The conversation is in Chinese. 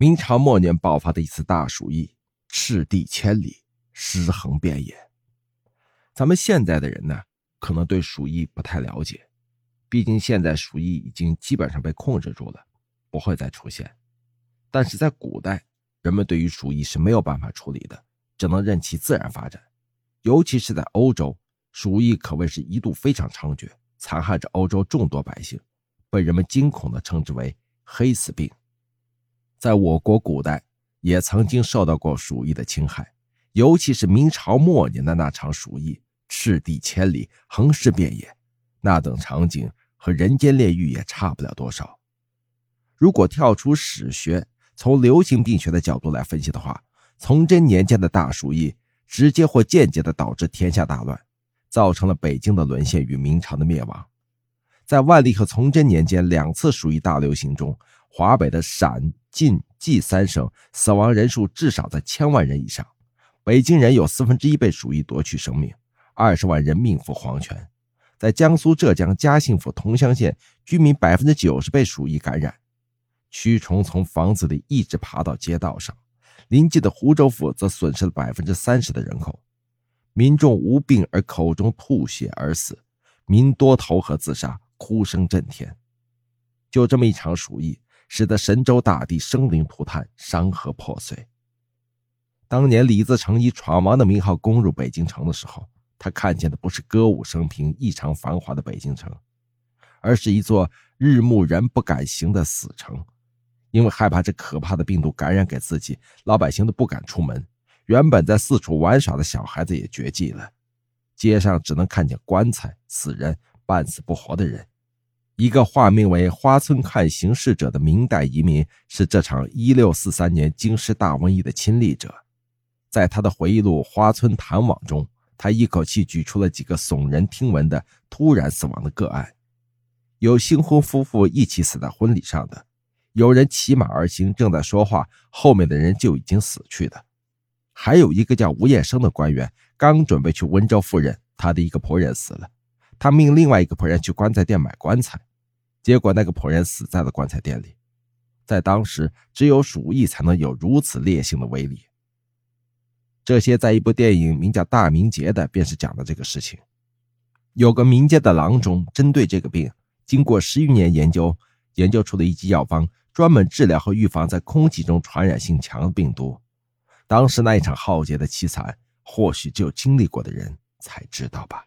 明朝末年爆发的一次大鼠疫，赤地千里，尸横遍野。咱们现在的人呢，可能对鼠疫不太了解，毕竟现在鼠疫已经基本上被控制住了，不会再出现。但是在古代，人们对于鼠疫是没有办法处理的，只能任其自然发展。尤其是在欧洲，鼠疫可谓是一度非常猖獗，残害着欧洲众多百姓，被人们惊恐地称之为“黑死病”。在我国古代，也曾经受到过鼠疫的侵害，尤其是明朝末年的那场鼠疫，赤地千里，横尸遍野，那等场景和人间炼狱也差不了多少。如果跳出史学，从流行病学的角度来分析的话，崇祯年间的大鼠疫直接或间接的导致天下大乱，造成了北京的沦陷与明朝的灭亡。在万历和崇祯年间两次鼠疫大流行中，华北的陕、晋、冀三省死亡人数至少在千万人以上，北京人有四分之一被鼠疫夺去生命，二十万人命赴黄泉。在江苏、浙江嘉兴府桐乡县，居民百分之九十被鼠疫感染。蛆虫从房子里一直爬到街道上，临近的湖州府则损失了百分之三十的人口，民众无病而口中吐血而死，民多投河自杀，哭声震天。就这么一场鼠疫，使得神州大地生灵涂炭，山河破碎。当年李自成以闯王的名号攻入北京城的时候，他看见的不是歌舞升平、异常繁华的北京城，而是一座日暮人不敢行的死城。因为害怕这可怕的病毒感染给自己，老百姓都不敢出门。原本在四处玩耍的小孩子也绝迹了，街上只能看见棺材、死人、半死不活的人。一个化名为花村看形势者的明代移民是这场1643年京师大瘟疫的亲历者，在他的回忆录《花村谈网》中，他一口气举出了几个耸人听闻的突然死亡的个案：有新婚夫妇一起死在婚礼上的。有人骑马而行，正在说话，后面的人就已经死去的。还有一个叫吴彦生的官员，刚准备去温州赴任，他的一个仆人死了，他命另外一个仆人去棺材店买棺材，结果那个仆人死在了棺材店里。在当时，只有鼠疫才能有如此烈性的威力。这些在一部电影名叫《大明劫》的，便是讲的这个事情。有个民间的郎中，针对这个病，经过十余年研究，研究出了一剂药方。专门治疗和预防在空气中传染性强的病毒。当时那一场浩劫的凄惨，或许只有经历过的人才知道吧。